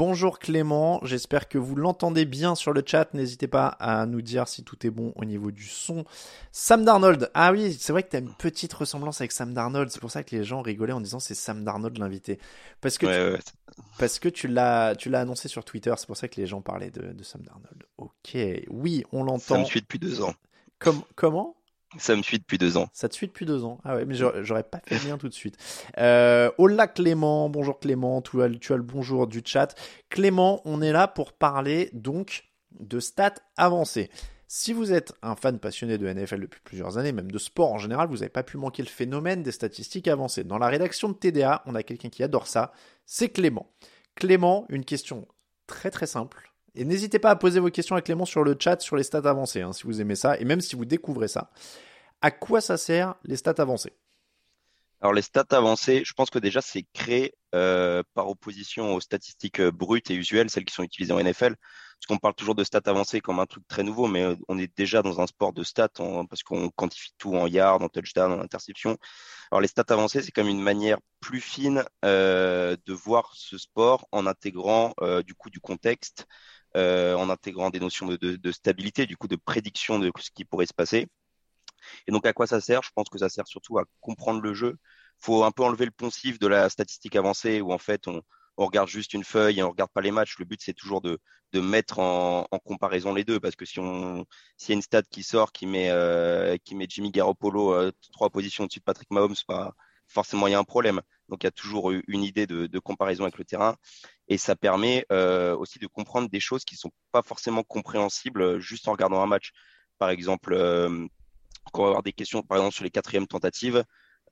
Bonjour Clément, j'espère que vous l'entendez bien sur le chat. N'hésitez pas à nous dire si tout est bon au niveau du son. Sam Darnold, ah oui, c'est vrai que tu as une petite ressemblance avec Sam Darnold. C'est pour ça que les gens rigolaient en disant c'est Sam Darnold l'invité. Parce que Ouais, tu, ouais. parce que tu l'as tu l'as annoncé sur Twitter. C'est pour ça que les gens parlaient de, de Sam Darnold. Ok, oui, on Ça l'entend. me suit depuis deux ans. Comme, comment? Ça me suit depuis deux ans. Ça te suit depuis deux ans. Ah ouais, mais j'aurais pas fait le lien tout de suite. Euh, Clément, bonjour Clément, tu as, tu as le bonjour du chat. Clément, on est là pour parler donc de stats avancées. Si vous êtes un fan passionné de NFL depuis plusieurs années, même de sport en général, vous n'avez pas pu manquer le phénomène des statistiques avancées. Dans la rédaction de TDA, on a quelqu'un qui adore ça, c'est Clément. Clément, une question très très simple. Et n'hésitez pas à poser vos questions à Clément sur le chat sur les stats avancées, hein, si vous aimez ça, et même si vous découvrez ça. À quoi ça sert les stats avancées? Alors les stats avancées, je pense que déjà c'est créé euh, par opposition aux statistiques euh, brutes et usuelles, celles qui sont utilisées en NFL. Parce qu'on parle toujours de stats avancées comme un truc très nouveau, mais euh, on est déjà dans un sport de stats parce qu'on quantifie tout en yards, en touchdown, en interception. Alors les stats avancées, c'est comme une manière plus fine de voir ce sport en intégrant du coup du contexte, euh, en intégrant des notions de, de- de stabilité, du coup de prédiction de ce qui pourrait se passer. Et donc, à quoi ça sert? Je pense que ça sert surtout à comprendre le jeu. faut un peu enlever le poncif de la statistique avancée où en fait on, on regarde juste une feuille et on regarde pas les matchs. Le but c'est toujours de, de mettre en, en comparaison les deux parce que si on s'il y a une stat qui sort qui met euh, qui met Jimmy Garoppolo euh, trois positions au-dessus de Patrick Mahomes, bah, forcément il y a un problème. Donc il y a toujours une idée de, de comparaison avec le terrain et ça permet euh, aussi de comprendre des choses qui sont pas forcément compréhensibles euh, juste en regardant un match. Par exemple, euh, quand on va avoir des questions, par exemple sur les quatrièmes tentatives,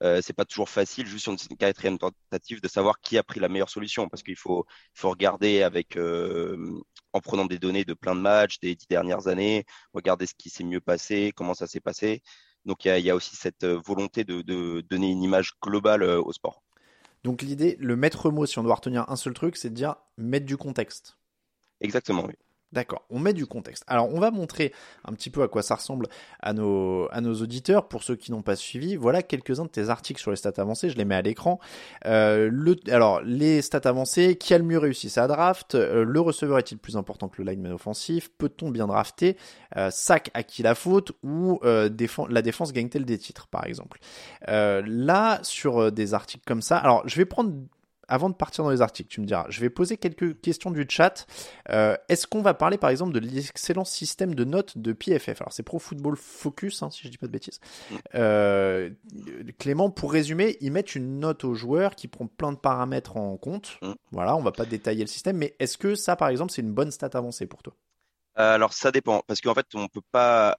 euh, c'est pas toujours facile, juste sur une quatrième tentative, de savoir qui a pris la meilleure solution, parce qu'il faut, faut regarder avec, en prenant des données de plein de matchs des dix dernières années, regarder ce qui s'est mieux passé, comment ça s'est passé. Donc il y a, aussi cette volonté de, donner une image globale au sport. Donc l'idée, le maître mot, si on doit retenir un seul truc, c'est de dire mettre du contexte. Exactement, oui. D'accord, on met du contexte. Alors, on va montrer un petit peu à quoi ça ressemble à nos, auditeurs. Pour ceux qui n'ont pas suivi, voilà quelques-uns de tes articles sur les stats avancées. Je les mets à l'écran. Euh, alors, les stats avancées, qui a le mieux réussi sa draft Euh, Le receveur est-il plus important que le lineman offensif? Peut-on bien drafter? Euh, Sac à qui la faute? Ou défend- la défense gagne-t-elle des titres, par exemple? Là, sur des articles comme ça, alors je vais prendre avant de partir dans les articles, tu me diras, je vais poser quelques questions du chat. Euh, Est-ce qu'on va parler par exemple de l'excellent système de notes de PFF Alors c'est Pro Football Focus, hein, si je dis pas de bêtises. Euh, Clément, pour résumer, ils mettent une note au joueur qui prend plein de paramètres en compte. Mm. Voilà, on va pas détailler le système, mais est-ce que ça par exemple c'est une bonne stat avancée pour toi? Euh, Alors ça dépend, parce qu'en fait on peut pas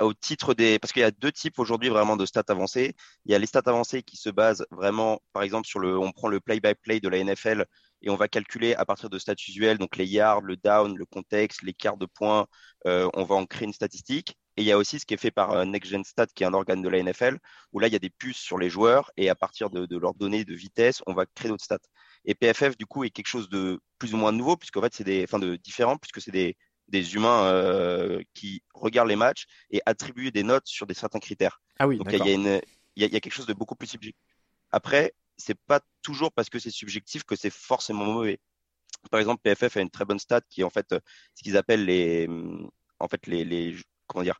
au titre des parce qu'il y a deux types aujourd'hui vraiment de stats avancées. Il y a les stats avancées qui se basent vraiment, par exemple sur le, on prend le play-by-play de la NFL et on va calculer à partir de stats usuels, donc les yards, le down, le contexte, l'écart de points, euh, on va en créer une statistique. Et il y a aussi ce qui est fait par euh, Next Gen Stat, qui est un organe de la NFL, où là il y a des puces sur les joueurs et à partir de, de leurs données de vitesse, on va créer d'autres stats. Et PFF du coup est quelque chose de plus ou moins nouveau puisqu'en fait c'est des, enfin de différent puisque c'est des des humains euh, qui regardent les matchs et attribuent des notes sur des certains critères. Ah oui, Donc il y, a y, a, il y a quelque chose de beaucoup plus subjectif. Après, c'est pas toujours parce que c'est subjectif que c'est forcément mauvais. Par exemple, PFF a une très bonne stat qui est en fait euh, ce qu'ils appellent les, en fait les, les, comment dire,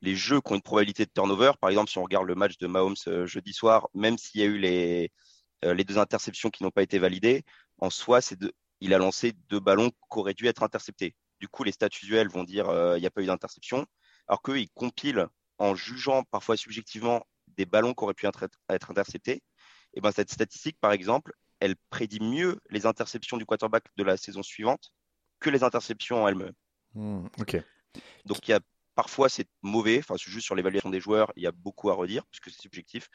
les jeux qui ont une probabilité de turnover. Par exemple, si on regarde le match de Mahomes euh, jeudi soir, même s'il y a eu les les deux interceptions qui n'ont pas été validées, en soi, c'est il a lancé deux ballons qui auraient dû être interceptés. Du coup, les stats usuels vont dire il n'y a pas eu d'interception, alors qu'eux, ils compilent en jugeant parfois subjectivement des ballons qui auraient pu être, interceptés. Et ben, cette statistique, par exemple, elle prédit mieux les interceptions du quarterback de la saison suivante que les interceptions en elles-mêmes. Hmm, Donc il y a parfois c'est mauvais, enfin juste sur l'évaluation des joueurs, il y a beaucoup à redire puisque c'est subjectif.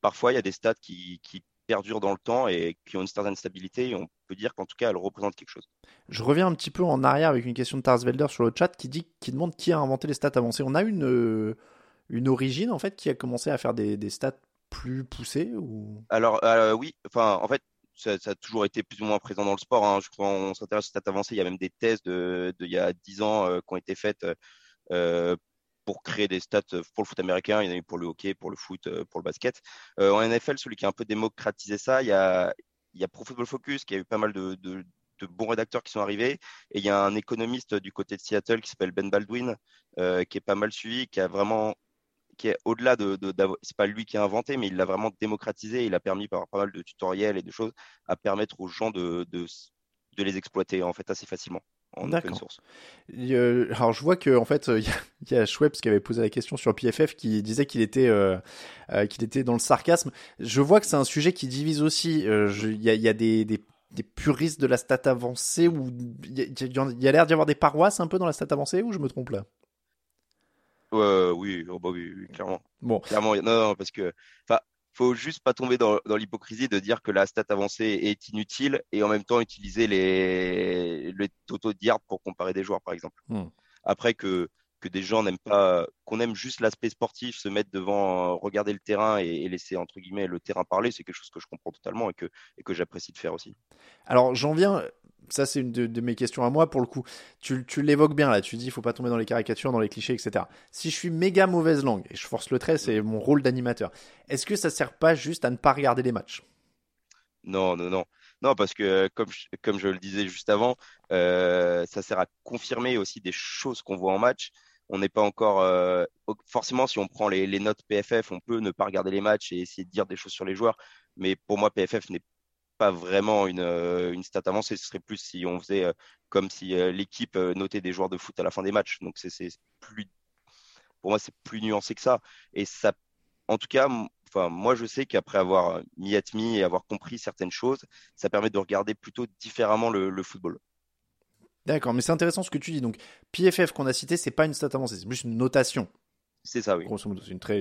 Parfois il y a des stats qui, perdurent dans le temps et qui ont une certaine stabilité et on peut dire qu'en tout cas elles représentent quelque chose. Je reviens un petit peu en arrière avec une question de Tarsvelder sur le chat qui dit qui demande qui a inventé les stats avancées. On a une euh, une origine en fait qui a commencé à faire des, stats plus poussées ou? Alors euh, oui, enfin en fait ça, a toujours été plus ou moins présent dans le sport. Hein. Quand on s'intéresse aux stats avancées, il y a même des thèses de, il y a 10 ans euh, qui ont été faites euh, pour créer des stats pour le foot américain. Il y en a eu pour le hockey, pour le foot, euh, pour le basket. en NFL, celui qui a un peu démocratisé ça, il y a, il y a Pro Football Focus qui a eu pas mal de, de, bons rédacteurs qui sont arrivés. Et il y a un économiste du côté de Seattle qui s'appelle Ben Baldwin, qui est pas mal suivi, qui a vraiment qui est au-delà de, de c'est pas lui qui a inventé, mais il l'a vraiment démocratisé. Il a permis par pas mal de tutoriels et de choses à permettre aux gens de, de, de les exploiter en fait assez facilement. En open source. alors je vois que en fait il y a Schweppes qui avait posé la question sur PFF qui disait qu'il était euh, euh, qu'il était dans le sarcasme. Je vois que c'est un sujet qui divise aussi. Euh, il y, a, y a des, des, des, puristes de la stat avancée où il y a l'air d'y avoir des paroisses un peu dans la stat avancée ou je me trompe là? Oui, oh, bah oui, clairement. Bon. Clairement, non, non, parce que, enfin, faut juste pas tomber dans, dans l'hypocrisie de dire que la stat avancée est inutile et en même temps utiliser les, les totaux de pour comparer des joueurs, par exemple. Hmm. Après que, que des gens n'aiment pas, qu'on aime juste l'aspect sportif, se mettre devant, regarder le terrain et, et, laisser entre guillemets le terrain parler, c'est quelque chose que je comprends totalement et que, et que j'apprécie de faire aussi. Alors j'en viens ça c'est une de, mes questions à moi pour le coup. Tu, l'évoques bien là, tu dis il faut pas tomber dans les caricatures, dans les clichés, etc. Si je suis méga mauvaise langue et je force le trait, c'est mon rôle d'animateur. Est-ce que ça sert pas juste à ne pas regarder les matchs? Non, non, non. Non, parce que comme je, comme je le disais juste avant, euh, ça sert à confirmer aussi des choses qu'on voit en match. On n'est pas encore euh, forcément si on prend les, les, notes PFF, on peut ne pas regarder les matchs et essayer de dire des choses sur les joueurs. Mais pour moi, PFF n'est pas vraiment une, euh, une stat avancée. Ce serait plus si on faisait euh, comme si euh, l'équipe notait des joueurs de foot à la fin des matchs. Donc c'est plus, pour moi, c'est plus nuancé que ça. Et ça, en tout cas, enfin, moi, je sais qu'après avoir mis et avoir compris certaines choses, ça permet de regarder plutôt différemment le, football. D'accord, mais c'est intéressant ce que tu dis. Donc, PFF qu'on a cité, c'est pas une stat avancée, c'est plus une notation. C'est ça, oui.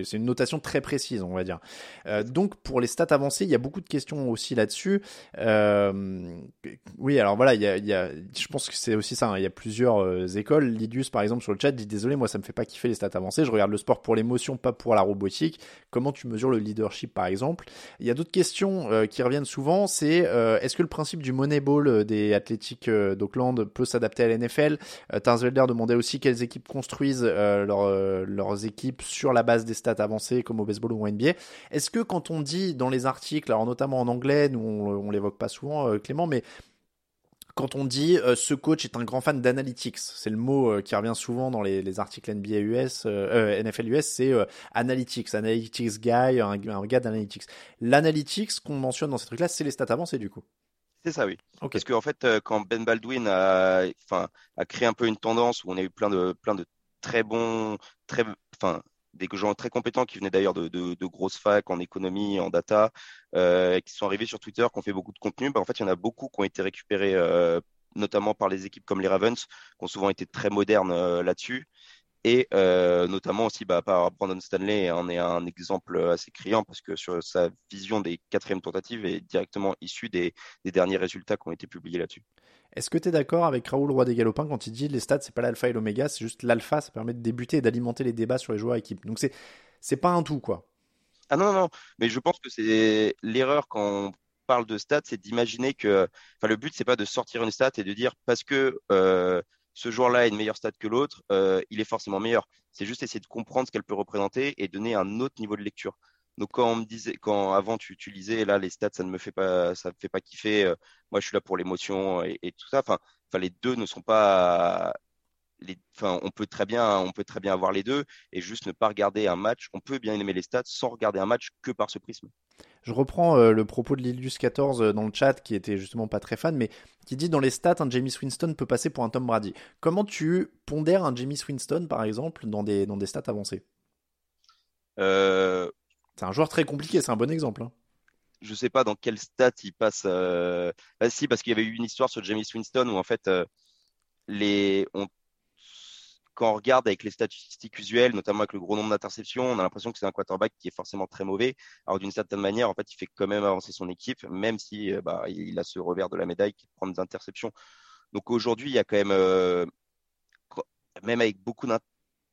C'est une, notation très précise, on va dire. Euh, donc, pour les stats avancées, il y a beaucoup de questions aussi là-dessus. Euh, oui, alors voilà, il y a, je pense que c'est aussi ça. Hein. il y a plusieurs euh, écoles. Lidius, par exemple, sur le chat, dit désolé, moi, ça me fait pas kiffer les stats avancées. Je regarde le sport pour l'émotion, pas pour la robotique. Comment tu mesures le leadership, par exemple? Il y a d'autres questions qui reviennent souvent. C'est est-ce que le principe du Moneyball des athlétiques d'Auckland peut s'adapter à la NFL Tarzwelder demandait aussi quelles équipes construisent leur, leurs équipes équipe sur la base des stats avancées comme au baseball ou au NBA. Est-ce que quand on dit dans les articles, alors notamment en anglais, nous on, on l'évoque pas souvent, euh, Clément, mais quand on dit euh, ce coach est un grand fan d'analytics, c'est le mot euh, qui revient souvent dans les, articles NBA US, NFL US, c'est analytics, analytics guy, un, gars d'analytics. L'analytics qu'on mentionne dans ces trucs-là, c'est les stats avancées du coup. C'est ça, oui. Parce qu'en fait, quand Ben Baldwin a, créé un peu une tendance où on a eu plein de, plein de très bons, très, des gens très compétents qui venaient d'ailleurs de, grosses facs en économie, en data, euh, qui sont arrivés sur Twitter, qui ont fait beaucoup de contenu. Bah, en fait, il y en a beaucoup qui ont été récupérés, euh, notamment par les équipes comme les Ravens, qui ont souvent été très modernes euh, là-dessus. Et notamment aussi bah, par Brandon Stanley en est un exemple assez criant parce que sur sa vision des quatrièmes tentatives est directement issue des derniers résultats qui ont été publiés là-dessus. Est-ce que tu es d'accord avec Raoul Roi des Galopins quand il dit les stats, c'est pas l'alpha et l'oméga, c'est juste l'alpha, ça permet de débuter et d'alimenter les débats sur les joueurs équipes. Donc c'est c'est pas un tout quoi. Ah non non, mais je pense que c'est l'erreur quand on parle de stats, c'est d'imaginer que enfin le but c'est pas de sortir une stat et de dire parce que euh, ce joueur-là a une meilleure stat que l'autre, euh, il est forcément meilleur. C'est juste essayer de comprendre ce qu'elle peut représenter et donner un autre niveau de lecture. Donc quand on me disait, quand avant tu, tu lisais là les stats, ça ne me fait pas, ça me fait pas kiffer. Euh, moi, je suis là pour l'émotion et, tout ça. Enfin, enfin, les deux ne sont pas. enfin, on peut très bien, on peut très bien avoir les deux et juste ne pas regarder un match. On peut bien aimer les stats sans regarder un match que par ce prisme. Je reprends euh, le propos de Lilius 14 euh, dans le chat, qui était justement pas très fan, mais qui dit dans les stats, un Jamie Winston peut passer pour un Tom Brady. Comment tu pondères un Jamie Winston, par exemple, dans des, dans des stats avancées? Euh... C'est un joueur très compliqué, c'est un bon exemple. Hein. Je sais pas dans quel stat il passe. Euh... Bah, si, parce qu'il y avait eu une histoire sur Jamie Winston où en fait, on quand on regarde avec les statistiques usuelles, notamment avec le gros nombre d'interceptions, on a l'impression que c'est un quarterback qui est forcément très mauvais. Alors d'une certaine manière, en fait, il fait quand même avancer son équipe, même si euh, bah, il a ce revers de la médaille qui prend des interceptions. Donc aujourd'hui, il y a quand même, euh, même avec beaucoup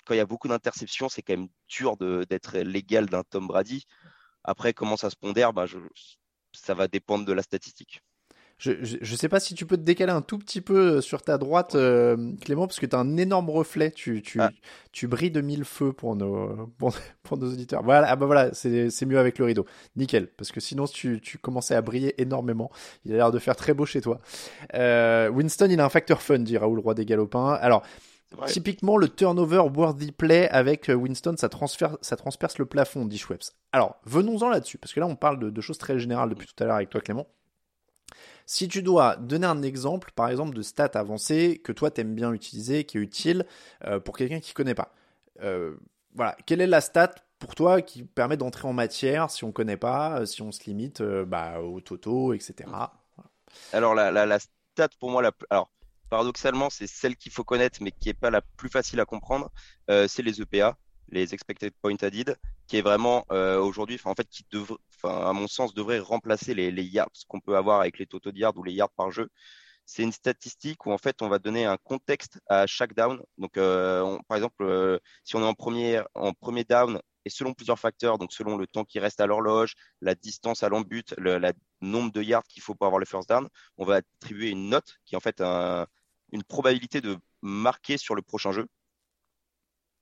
quand il y a beaucoup d'interceptions, c'est quand même dur d'être l'égal d'un Tom Brady. Après, comment ça se pondère, bah, je, ça va dépendre de la statistique. Je, je, sais pas si tu peux te décaler un tout petit peu euh, sur ta droite, euh, Clément, parce que tu as un énorme reflet. Tu, tu, ah. tu brilles de mille feux pour nos, pour, nos auditeurs. Voilà, ah bah voilà, c'est mieux avec le rideau. Nickel, parce que sinon tu, tu commençais à briller énormément. Il a l'air de faire très beau chez toi. Euh, Winston, il a un facteur fun, dit Raoul Roi des Galopins. Alors, Typiquement, le turnover worthy play avec Winston, ça, transfère, ça transperce le plafond, dit Schweppes. Alors, venons-en là-dessus, parce que là, on parle de, de, choses très générales depuis tout à l'heure avec toi, Clément. Si tu dois donner un exemple, par exemple, de stats avancées que toi t'aimes bien utiliser, qui est utile euh, pour quelqu'un qui connaît pas. Euh, voilà, quelle est la stat pour toi qui permet d'entrer en matière si on connaît pas, euh, si on se limite bah, au toto, etc. Alors la, la, stat pour moi, la, alors paradoxalement c'est celle qu'il faut connaître mais qui est pas la plus facile à comprendre, c'est les EPA les expected point added, qui est vraiment euh, aujourd'hui, en fait, qui devrait, à mon sens, devrait remplacer les, les yards qu'on peut avoir avec les totaux de yards ou les yards par jeu. C'est une statistique où en fait on va donner un contexte à chaque down. Donc, euh, par exemple, euh, si on est en premier, en premier down et selon plusieurs facteurs, donc selon le temps qui reste à l'horloge, la distance à l'embut, le nombre de yards qu'il faut pour avoir le first down, on va attribuer une note qui est en fait un, une probabilité de marquer sur le prochain jeu.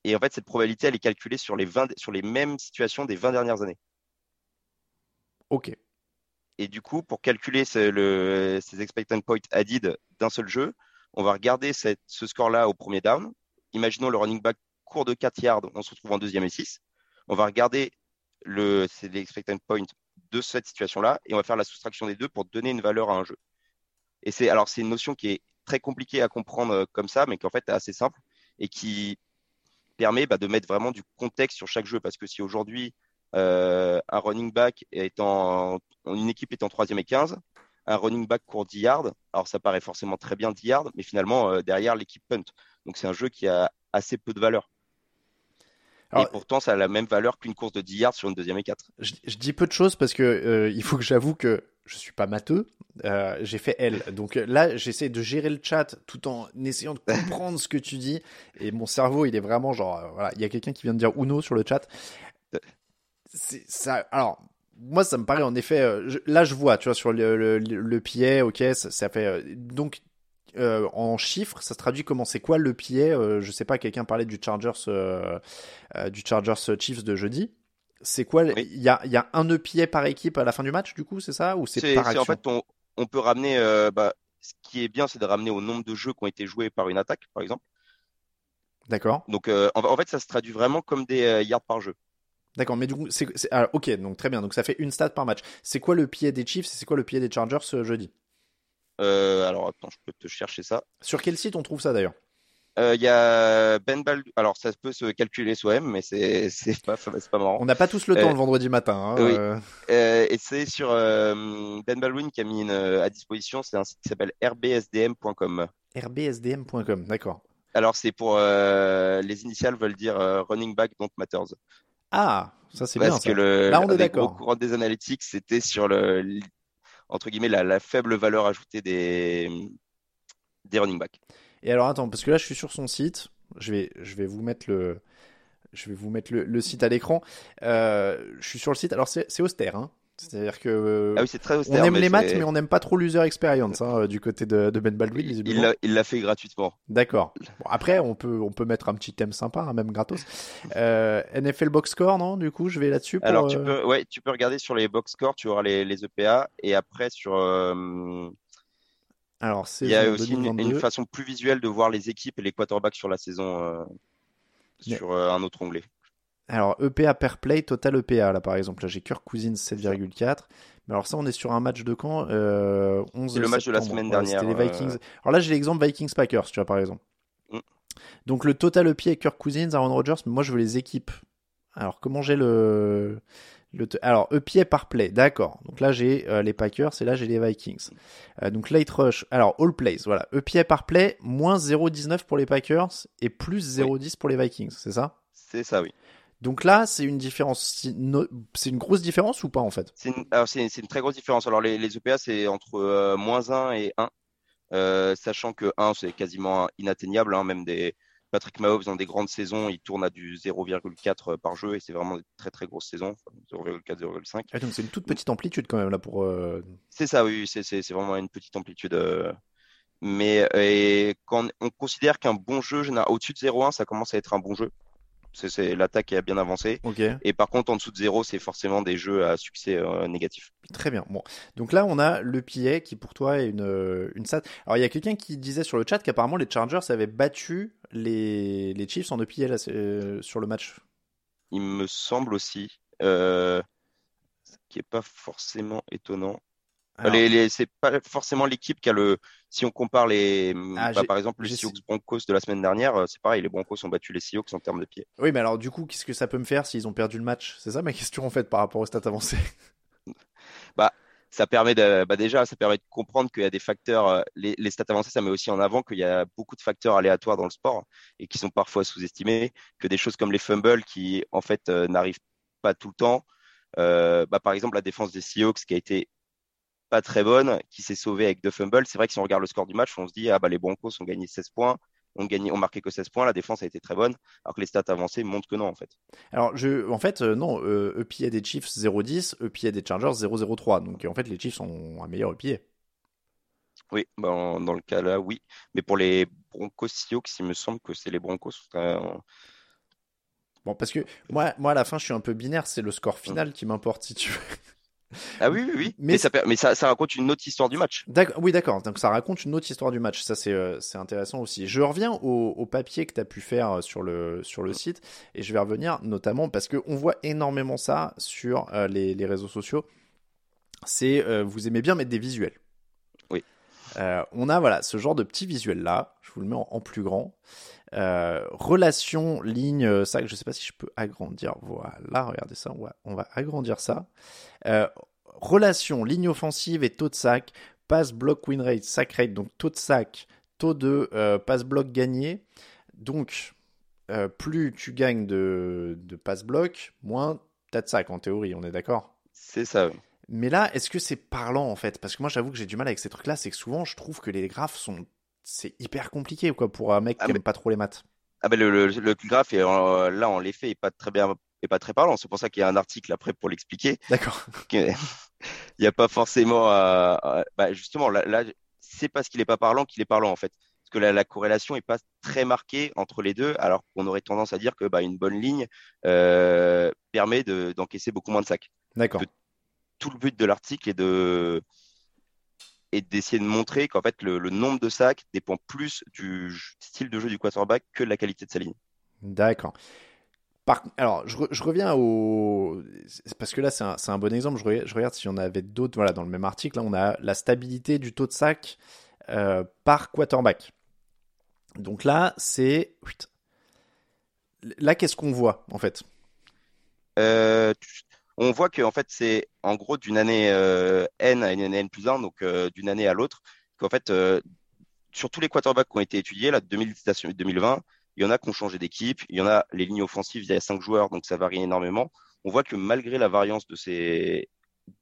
Et en fait, cette probabilité, elle est calculée sur les, 20, sur les mêmes situations des 20 dernières années. Ok. Et du coup, pour calculer ce, le, ces expected points added d'un seul jeu, on va regarder cette, ce score-là au premier down. Imaginons le running back court de 4 yards, on se retrouve en deuxième et 6. On va regarder le, les expected points de cette situation-là et on va faire la soustraction des deux pour donner une valeur à un jeu. Et c'est alors c'est une notion qui est très compliquée à comprendre euh, comme ça, mais qui en fait est assez simple et qui permet bah, de mettre vraiment du contexte sur chaque jeu. Parce que si aujourd'hui, euh, un running back est en, une équipe est en 3 et 15, un running back court 10 yards, alors ça paraît forcément très bien 10 yards, mais finalement, euh, derrière, l'équipe punt. Donc c'est un jeu qui a assez peu de valeur. Et pourtant, ça a la même valeur qu'une course de 10 yards sur une deuxième et 4. Je, dis peu de choses parce que euh, il faut que j'avoue que je suis pas matheux. Euh, j'ai fait L. Donc là, j'essaie de gérer le chat tout en essayant de comprendre ce que tu dis. Et mon cerveau, il est vraiment genre, euh, voilà, il y a quelqu'un qui vient de dire Uno sur le chat. ça. Alors, moi, ça me paraît en effet. Euh, là, je vois, tu vois, sur le, le, pied, ok, ça, fait. donc, en chiffres, ça se traduit comment? C'est quoi le pied Je sais pas, quelqu'un parlait du Chargers, du Chargers Chiefs de jeudi. C'est quoi Il y, a, y, a, un EPA par équipe à la fin du match, du coup, c'est ça? Ou c'est par action En fait, on, on peut ramener. Euh, bah, ce qui est bien, c'est de ramener au nombre de jeux qui ont été joués par une attaque, par exemple. D'accord. Donc, euh, en, fait, ça se traduit vraiment comme des euh, yards par jeu. D'accord, mais du coup, c'est, ok, donc très bien. Donc, ça fait une stat par match. C'est quoi le pied des Chiefs et c'est quoi le pied des Chargers ce jeudi? Alors, attends, je peux te chercher ça. Sur quel site on trouve ça d'ailleurs? Euh, il y a Ben Baldwin. Alors, ça peut se calculer soi-même, mais c'est c'est pas c'est pas marrant. On n'a pas tous le temps euh, le vendredi matin. Hein, oui. Euh. et c'est sur Ben Baldwin qui a mis à disposition. C'est un site qui s'appelle rbsdm.com. rbsdm.com, d'accord. Alors, c'est pour les initiales veulent dire running back don't matters. Ah, ça c'est bien. Parce que le, Là, on est d'accord. Au courant des analytics, c'était sur le entre guillemets la, faible valeur ajoutée des des running backs. Et alors attends, parce que là je suis sur son site, je vais, je vais vous mettre le, je vais vous mettre le, site à l'écran. Euh, je suis sur le site, alors c'est austère, hein. C'est-à-dire que ah oui, très austère, on aime les maths, mais on n'aime pas trop l'user experience hein, du côté de, de Ben Baldwin. Il l'a fait gratuitement. D'accord. Bon, après, on peut on peut mettre un petit thème sympa, hein, même gratos. Euh, NFL box score, non Du coup, je vais là-dessus. Alors tu euh, peux ouais, tu peux regarder sur les box score, tu auras les, les EPA et après sur Alors, Il y a aussi une, 2022. une façon plus visuelle de voir les équipes et les quarterbacks sur la saison euh, sur euh, un autre onglet. Alors, EPA per play, total EPA, là, par exemple. Là, j'ai Kirk Cousins 7,4. Mais alors, ça, on est sur un match de camp euh, 11 C'est le match de la semaine dernière, C'était les euh, Vikings. Alors là, j'ai l'exemple Vikings-Packers, tu vois, par exemple. Mm. Donc, le total EPA Kirk Cousins, Aaron Rodgers, mais moi, je veux les équipes. Alors, comment j'ai le. le t- Alors, EPA par play, d'accord. Donc là, j'ai euh, les Packers et là, j'ai les Vikings. Euh, donc, late rush. Alors, all plays, voilà. EPA par play, moins 0,19 pour les Packers et plus 0,10 pour les Vikings, c'est ça? C'est ça, oui. Donc là, c'est une différence. C'est une grosse différence ou pas en fait? C'est une, très grosse différence. Alors, les, les EPA, c'est entre euh, moins 1 et 1, euh, sachant que 1, c'est quasiment inatteignable. hein, même des Patrick Mahomes, dans des grandes saisons, il tourne à du 0,4 par jeu et c'est vraiment des très très grosses saisons, enfin, 0,4, 0,5. Ah, Donc c'est une toute petite amplitude quand même là pour. euh, C'est ça, oui, c'est, vraiment une petite amplitude. Mais et quand on considère qu'un bon jeu, au-dessus de 0,1, ça commence à être un bon jeu. C'est, l'attaque qui a bien avancé. Et par contre, en dessous de 0, c'est forcément des jeux à succès euh, négatif. très bien. Bon, donc là on a le PA qui pour toi est une euh, une stat. Alors il y a quelqu'un qui disait sur le chat qu'apparemment les Chargers avaient battu les les Chiefs en là, c'est, euh, sur le match. Il me semble aussi, euh, ce qui est pas forcément étonnant. Alors, Les, les- c'est pas forcément l'équipe qui a le. Si on compare les, Ah, bah, par exemple, les Seahawks Broncos de la semaine dernière, euh, c'est pareil, les Broncos ont battu les Seahawks en termes de pieds. Oui, mais alors du coup, qu'est-ce que ça peut me faire s'ils ont perdu le match? C'est ça ma question en fait par rapport aux stats avancées. Ça permet de, bah déjà, ça permet de comprendre qu'il y a des facteurs, euh, les, les stats avancées, ça met aussi en avant qu'il y a beaucoup de facteurs aléatoires dans le sport et qui sont parfois sous-estimés, que des choses comme les fumbles qui, en fait, euh, n'arrivent pas tout le temps. Euh, bah, par exemple, la défense des Seahawks qui a été pas très bonne, qui s'est sauvée avec deux fumbles. C'est vrai que si on regarde le score du match, on se dit, ah bah les Broncos ont gagné 16 points, ont gagné, ont marqué que 16 points, la défense a été très bonne, alors que les stats avancées montrent que non, en fait. Alors je, en fait, euh, non, euh, EPA des Chiefs 0,10, EPA des Chargers 0,03. Donc en fait les Chiefs ont un meilleur EPA. Oui, bah, en- dans le cas là, oui. Mais pour les Broncos Seahawks, il me semble que c'est les Broncos. euh, Bon, parce que moi, moi, à la fin, je suis un peu binaire, c'est le score final qui m'importe, si tu veux. Ah oui, oui, oui. Mais Mais, ça, mais ça, ça raconte une autre histoire du match. D'accord, oui, d'accord. Donc ça raconte une autre histoire du match. Ça, c'est euh, intéressant aussi. Je reviens au, au papier que tu as pu faire euh, sur le, sur le site et je vais revenir notamment parce qu'on voit énormément ça sur euh, les, les réseaux sociaux. C'est euh, vous aimez bien mettre des visuels. Oui. On a voilà ce genre de petit visuel là. Je vous le mets en, en plus grand. Euh, relation ligne euh, sac. Je sais pas si je peux agrandir. Voilà, regardez ça. On va, on va agrandir ça. Euh, relation ligne offensive et taux de sac pass block win rate, sack rate, donc taux de sac, taux de euh, pass block gagné. Donc, euh, plus tu gagnes de, de pass block, moins t'as de sac en théorie, on est d'accord? C'est ça. oui. Mais là, est-ce que c'est parlant en fait? Parce que moi j'avoue que j'ai du mal avec ces trucs-là, c'est que souvent je trouve que les graphes sont. C'est hyper compliqué quoi pour un mec Ah, qui mais- aime pas trop les maths. Ah ben le, le, le graphe est là en l'effet est pas très bien est pas très parlant. C'est pour ça qu'il y a un article après pour l'expliquer. D'accord. Il n'y a pas forcément à- à- bah, justement là, là c'est parce qu'il est pas parlant qu'il est parlant en fait. Parce que la, la corrélation est pas très marquée entre les deux, alors qu'on aurait tendance à dire que bah, une bonne ligne euh, permet de- d'encaisser beaucoup moins de sacs. D'accord. Tout le but de l'article est de est d'essayer de montrer qu'en fait le, le nombre de sacs dépend plus du style de jeu du quarterback que de la qualité de sa ligne. D'accord. Par... Alors, je, re- je reviens au. Parce que là, c'est un, un bon exemple. Je, re- je regarde si on avait d'autres. Voilà, dans le même article, là, on a la stabilité du taux de sac euh, par quarterback. Donc là, c'est. Là, qu'est-ce qu'on voit, en fait? Euh, on voit que en fait c'est en gros d'une année euh, N à une année N plus 1, donc euh, d'une année à l'autre, qu'en fait euh, sur tous les quarterbacks qui ont été étudiés, là, de 2010 à 2020, il y en a qui ont changé d'équipe, il y en a les lignes offensives, il y a cinq joueurs, donc ça varie énormément. On voit que malgré la variance de ces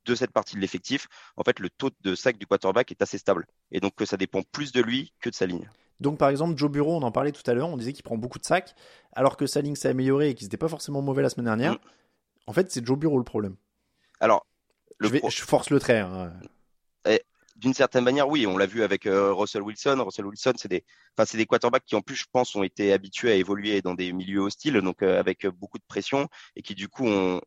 de cette partie de l'effectif, en fait le taux de sac du quarterback est assez stable, et donc que ça dépend plus de lui que de sa ligne. Donc, par exemple, Joe Bureau, on en parlait tout à l'heure, on disait qu'il prend beaucoup de sacs, alors que sa ligne s'est améliorée et qu'il n'était pas forcément mauvais la semaine dernière. Mm. En fait, c'est Joe Bureau le problème. Alors le Je, vais- pro- je force le trait. hein. d'une certaine manière, oui, on l'a vu avec euh, Russell Wilson. Russell Wilson, c'est des, enfin, c'est des quarterbacks qui en plus, je pense, ont été habitués à évoluer dans des milieux hostiles, donc euh, avec euh, beaucoup de pression, et qui du coup ont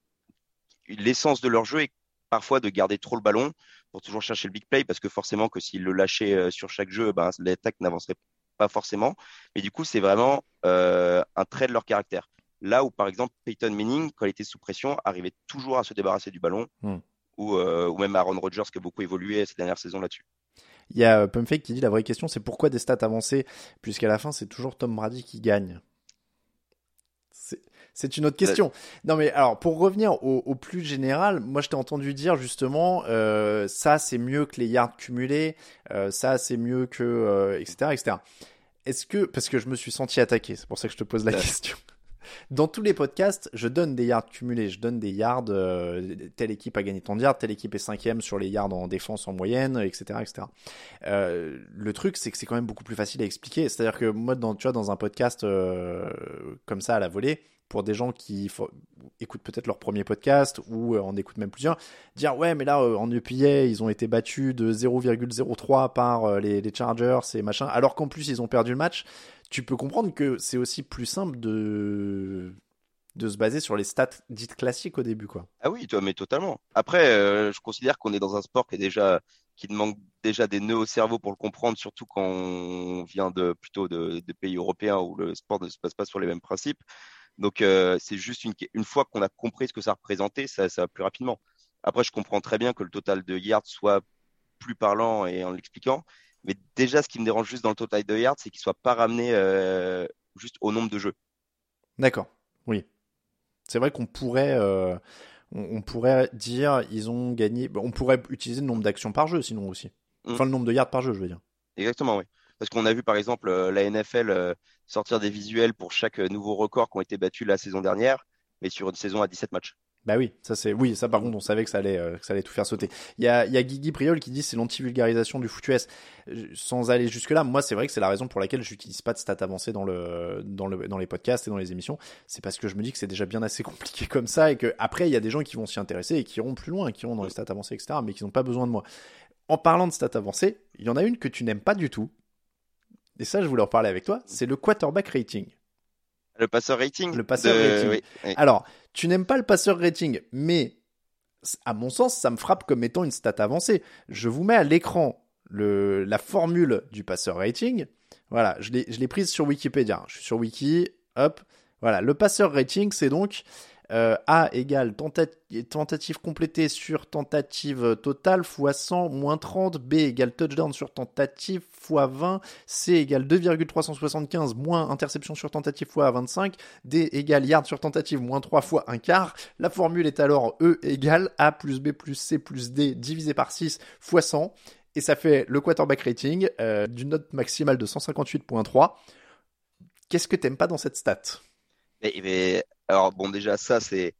l'essence de leur jeu est parfois de garder trop le ballon. pour toujours chercher le big play parce que forcément que s'il le lâchait sur chaque jeu, ben, l'attaque n'avancerait pas forcément. Mais du coup, c'est vraiment un trait de leur caractère. Là où, par exemple, Peyton Manning, quand il était sous pression, arrivait toujours à se débarrasser du ballon, hmm. ou, ou, même Aaron Rodgers qui a beaucoup évolué ces dernières saisons là-dessus. Il y a euh, Pumpfake qui dit la vraie question, c'est pourquoi des stats avancées, puisqu'à la fin, c'est toujours Tom Brady qui gagne? C'est une autre question. Non mais alors pour revenir au, plus général, moi je t'ai entendu dire justement euh, ça c'est mieux que les yards cumulés, euh, ça c'est mieux que etc etc. Est-ce que parce que je me suis senti attaqué, c'est pour ça que je te pose la question. Dans tous les podcasts, je donne des yards cumulés. Je donne des yards. Euh, telle équipe a gagné tant de yards, telle équipe est cinquième sur les yards en défense en moyenne, etc., etc. Euh, le truc, c'est que c'est quand même beaucoup plus facile à expliquer. C'est-à-dire que moi, dans, tu vois, dans un podcast euh, comme ça à la volée, pour des gens qui écoutent peut-être leur premier podcast ou en écoutent même plusieurs, dire ouais mais là en EPA ils ont été battus de 0,03 par les, les, Chargers et machin, alors qu'en plus ils ont perdu le match tu peux comprendre que c'est aussi plus simple de de se baser sur les stats dites classiques au début, quoi. Ah oui, mais totalement. Après, euh, je considère qu'on est dans un sport qui est déjà qui demande déjà des nœuds au cerveau pour le comprendre, surtout quand on vient de plutôt de, pays européens où le sport ne se passe pas sur les mêmes principes. Donc euh, c'est juste une, une fois qu'on a compris ce que ça représentait, ça, ça va plus rapidement. Après, je comprends très bien que le total de yards soit plus parlant et en l'expliquant. Mais déjà, ce qui me dérange juste dans le total de yards, c'est qu'il ne soit pas ramené euh, juste au nombre de jeux. D'accord, oui. C'est vrai qu'on pourrait, euh, on, pourrait dire ils ont gagné. On pourrait utiliser le nombre d'actions par jeu, sinon aussi. Mm. Enfin, le nombre de yards par jeu, je veux dire. Exactement, oui. Parce qu'on a vu par exemple euh, la NFL sortir des visuels pour chaque nouveau record qui ont été battus la saison dernière, mais sur une saison à 17 matchs. Bah oui, ça c'est oui, ça par contre on savait que ça allait euh, que ça allait tout faire sauter. Il y a il y a Guigui Priol qui dit c'est l'anti-vulgarisation du foot US. Sans aller jusque là, moi c'est vrai que c'est la raison pour laquelle j'utilise pas de stats avancées dans le dans le dans les podcasts et dans les émissions, c'est parce que je me dis que c'est déjà bien assez compliqué comme ça et que après il y a des gens qui vont s'y intéresser et qui iront plus loin, qui iront dans les stats avancées etc. mais qui n'ont pas besoin de moi. En parlant de stats avancées, il y en a une que tu n'aimes pas du tout. Et ça je voulais en parler avec toi, c'est le quarterback rating. Le passeur rating Le passeur rating. Alors, tu n'aimes pas le passeur rating, mais à mon sens, ça me frappe comme étant une stat avancée. Je vous mets à l'écran le, la formule du passeur rating. Voilà, je l'ai prise sur Wikipédia. Je suis sur Wiki, hop. Voilà, le passeur rating, c'est donc euh, A égale tentative complétée sur tentative totale fois 100 moins 30. B égale touchdown sur tentative fois 20. C égale 2,375 moins interception sur tentative fois 25. D égale yard sur tentative moins 3 fois 1 quart. La formule est alors E égale A plus B plus C plus D divisé par 6 fois 100. Et ça fait le quarterback rating euh, d'une note maximale de 158.3. Qu'est-ce que t'aimes pas dans cette stat? Mais, alors bon, déjà ça c'est.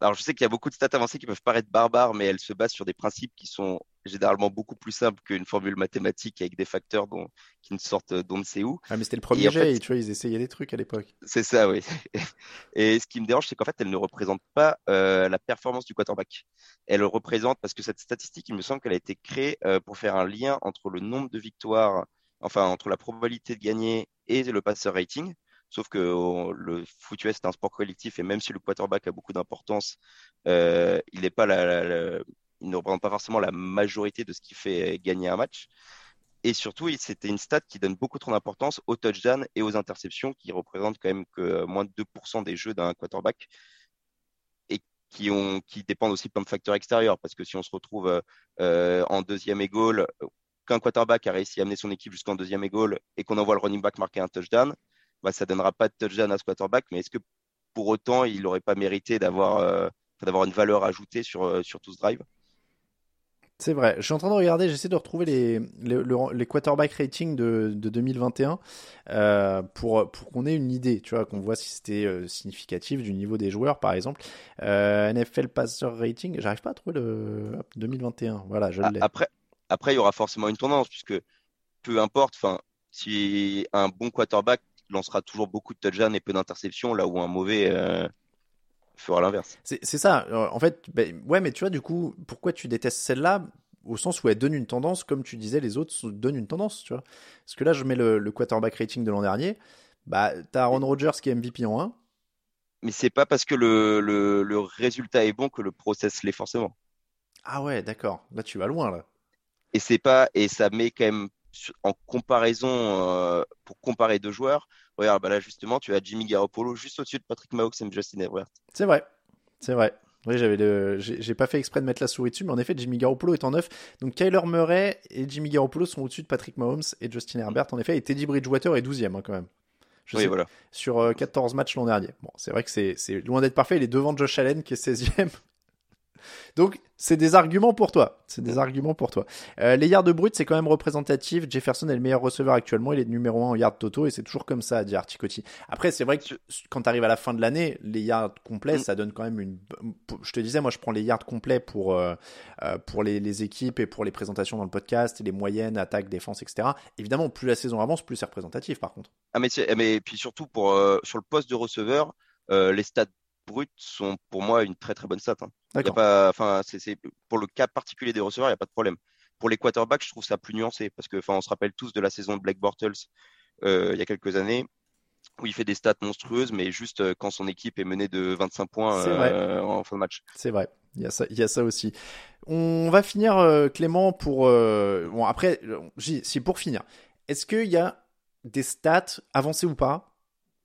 Alors je sais qu'il y a beaucoup de stats avancées qui peuvent paraître barbares, mais elles se basent sur des principes qui sont généralement beaucoup plus simples qu'une formule mathématique avec des facteurs dont, qui ne sortent d'on ne sait où. Ah mais c'était le premier jet, tu vois, ils essayaient des trucs à l'époque. C'est ça, oui. Et ce qui me dérange, c'est qu'en fait, elle ne représente pas euh, la performance du quarterback. Elle représente, parce que cette statistique, il me semble qu'elle a été créée euh, pour faire un lien entre le nombre de victoires, enfin entre la probabilité de gagner et le passeur rating. Sauf que le foot US est un sport collectif et même si le quarterback a beaucoup d'importance, euh, il n'est pas il ne représente pas forcément la majorité de ce qui fait gagner un match. Et surtout, c'était une stat qui donne beaucoup trop d'importance aux touchdowns et aux interceptions, qui représentent quand même que moins de 2% des jeux d'un quarterback et qui, ont, qui dépendent aussi plein de facteurs extérieurs. Parce que si on se retrouve euh, en deuxième et qu'un quarterback a réussi à amener son équipe jusqu'en deuxième et et qu'on envoie le running back marquer un touchdown, bah, ça donnera pas de touchdown à ce quarterback, mais est-ce que pour autant il n'aurait pas mérité d'avoir euh, d'avoir une valeur ajoutée sur, euh, sur tout ce drive? C'est vrai. Je suis en train de regarder, j'essaie de retrouver les, les, les quarterback rating de, de 2021 euh, pour, pour qu'on ait une idée, tu vois, qu'on voit si c'était significatif du niveau des joueurs, par exemple. NFL passer rating, j'arrive pas à trouver le 2021. Voilà, je l'ai. Après, après, il y aura forcément une tendance, puisque peu importe, enfin, si un bon quarterback lancera toujours beaucoup de touchdowns et peu d'interceptions, là où un mauvais euh, fera l'inverse. C'est ça. En fait, ben, ouais, mais tu vois, du coup, pourquoi tu détestes celle-là? Au sens où elle donne une tendance, comme tu disais, les autres donnent une tendance, tu vois. Parce que là, je mets le, quarterback rating de l'an dernier. Bah, t'as Aaron Rodgers qui est MVP en 1. Mais c'est pas parce que le, le, résultat est bon que le process l'est forcément. Ah ouais, d'accord. Là, tu vas loin, là. Et c'est pas et ça met quand même en comparaison euh, pour comparer deux joueurs. Regarde, bah là justement, tu as Jimmy Garoppolo juste au-dessus de Patrick Mahomes et Justin Herbert. C'est vrai, c'est vrai. Oui, j'avais le... j'ai pas fait exprès de mettre la souris dessus, mais en effet, Jimmy Garoppolo est en neuf. Donc Kyler Murray et Jimmy Garoppolo sont au-dessus de Patrick Mahomes et Justin Herbert, en effet, et Teddy Bridgewater est 12e hein, quand même. Je oui, voilà. Sur 14 euh, matchs l'an dernier. Bon, c'est vrai que c'est loin d'être parfait. Il est devant Josh Allen qui est 16e. Donc, c'est des arguments pour toi. C'est des arguments pour toi. Euh, les yards de brut, c'est quand même représentatif. Jefferson est le meilleur receveur actuellement. Il est numéro 1 en yards toto et c'est toujours comme ça, dit Articotti. Après, c'est vrai que quand tu arrives à la fin de l'année, les yards complets, mm. ça donne quand même une. Je te disais, moi, je prends les yards complets pour, euh, euh, pour les, les, équipes et pour les présentations dans le podcast, les moyennes, attaque, défense, etc. Évidemment, plus la saison avance, plus c'est représentatif, par contre. Ah, mais, mais puis surtout, pour, sur le poste de receveur, les stats brutes sont pour moi une très très bonne stat. Hein. Y a pas, enfin, c'est pour le cas particulier des receveurs, il n'y a pas de problème. Pour les quarterbacks, je trouve ça plus nuancé parce que, enfin, on se rappelle tous de la saison de Black Bortles euh, il y a quelques années où il fait des stats monstrueuses, mais juste euh, quand son équipe est menée de 25 points euh, en fin de match. C'est vrai. Il y, a ça, il y a ça aussi. On va finir, Clément, pour. bon, après, si pour finir, est-ce qu'il y a des stats, avancées ou pas,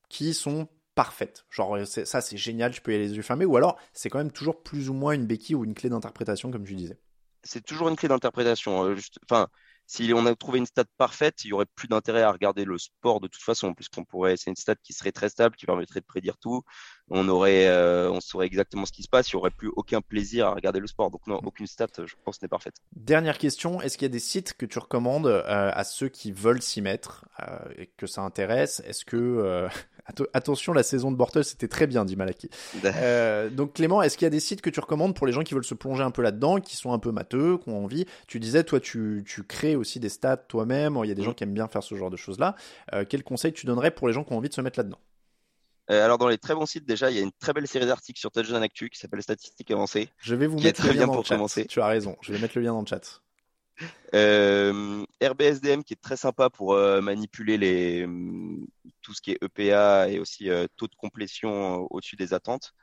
qui sont parfaite. Genre, ça, c'est génial, je peux y aller les yeux fermés. Ou alors, c'est quand même toujours plus ou moins une béquille ou une clé d'interprétation, comme tu disais. C'est toujours une clé d'interprétation. Euh, enfin, si on a trouvé une stat parfaite, il y aurait plus d'intérêt à regarder le sport de toute façon, puisqu'on pourrait, c'est une stat qui serait très stable, qui permettrait de prédire tout. On aurait, euh, on saurait exactement ce qui se passe. Il n'y aurait plus aucun plaisir à regarder le sport. Donc non, aucune stat, je pense, n'est parfaite. Dernière question est-ce qu'il y a des sites que tu recommandes euh, à ceux qui veulent s'y mettre et que ça intéresse? Est-ce que Attention, la saison de Bortles, c'était très bien, dit Malaki. Euh, donc Clément, est-ce qu'il y a des sites que tu recommandes pour les gens qui veulent se plonger un peu là-dedans, qui sont un peu matheux, qui ont envie? Tu disais, toi, tu, crées aussi des stats toi-même. Il y a des gens qui aiment bien faire ce genre de choses-là. Euh, quel conseil tu donnerais pour les gens qui ont envie de se mettre là-dedans? Euh, alors dans les très bons sites déjà, il y a une très belle série d'articles sur Touchdown Actu qui s'appelle Statistiques avancées. Je vais vous mettre le lien dans le chat. Tu as raison. Je vais mettre le lien dans le chat. Euh, RBSDM qui est très sympa pour euh, manipuler hum, tout ce qui est EPA et aussi euh, taux de complétion au-dessus des attentes.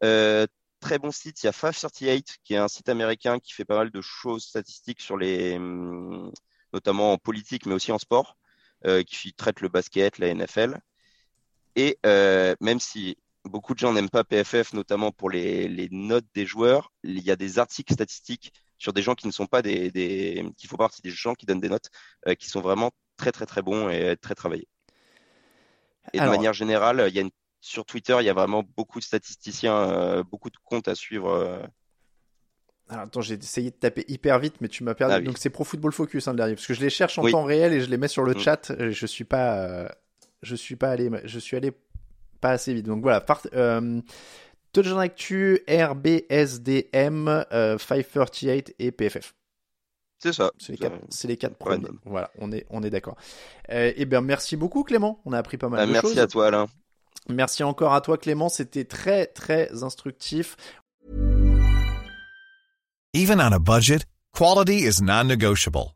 très bon site, il y a 538 qui est un site américain qui fait pas mal de choses statistiques sur les, hum, notamment en politique mais aussi en sport, qui traite le basket, la NFL. Et même si beaucoup de gens n'aiment pas PFF, notamment pour les, notes des joueurs, il y a des articles statistiques sur des gens qui ne sont pas des, des qui font partie des gens qui donnent des notes, euh, qui sont vraiment très très très bons et très travaillés. Et de manière générale, il y a une, sur Twitter, il y a vraiment beaucoup de statisticiens, euh, beaucoup de comptes à suivre. Euh. Alors attends, j'ai essayé de taper hyper vite, mais tu m'as perdu. Ah Donc c'est Pro Football Focus hein, le dernier, parce que je les cherche en temps réel et je les mets sur le mm. chat. Je suis pas, je suis pas allé, je suis allé pas assez vite. Donc voilà. Part, Touchdown Actu, RBSDM, 538 et PFF. C'est ça. C'est les, quatre, les quatre premiers. Voilà, on est, on est d'accord. Euh, eh bien, merci beaucoup Clément. On a appris pas mal bah, de merci choses. Merci à toi Alain. Merci encore à toi Clément. C'était très, très instructif. Even on a budget, quality is non-negotiable.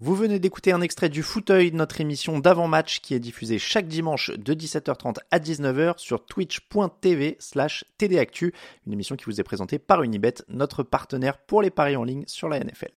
Vous venez d'écouter un extrait du fauteuil de notre émission d'avant-match qui est diffusée chaque dimanche de 17h30 à 19h sur twitch.tv slash tdactu, une émission qui vous est présentée par Unibet, notre partenaire pour les paris en ligne sur la NFL.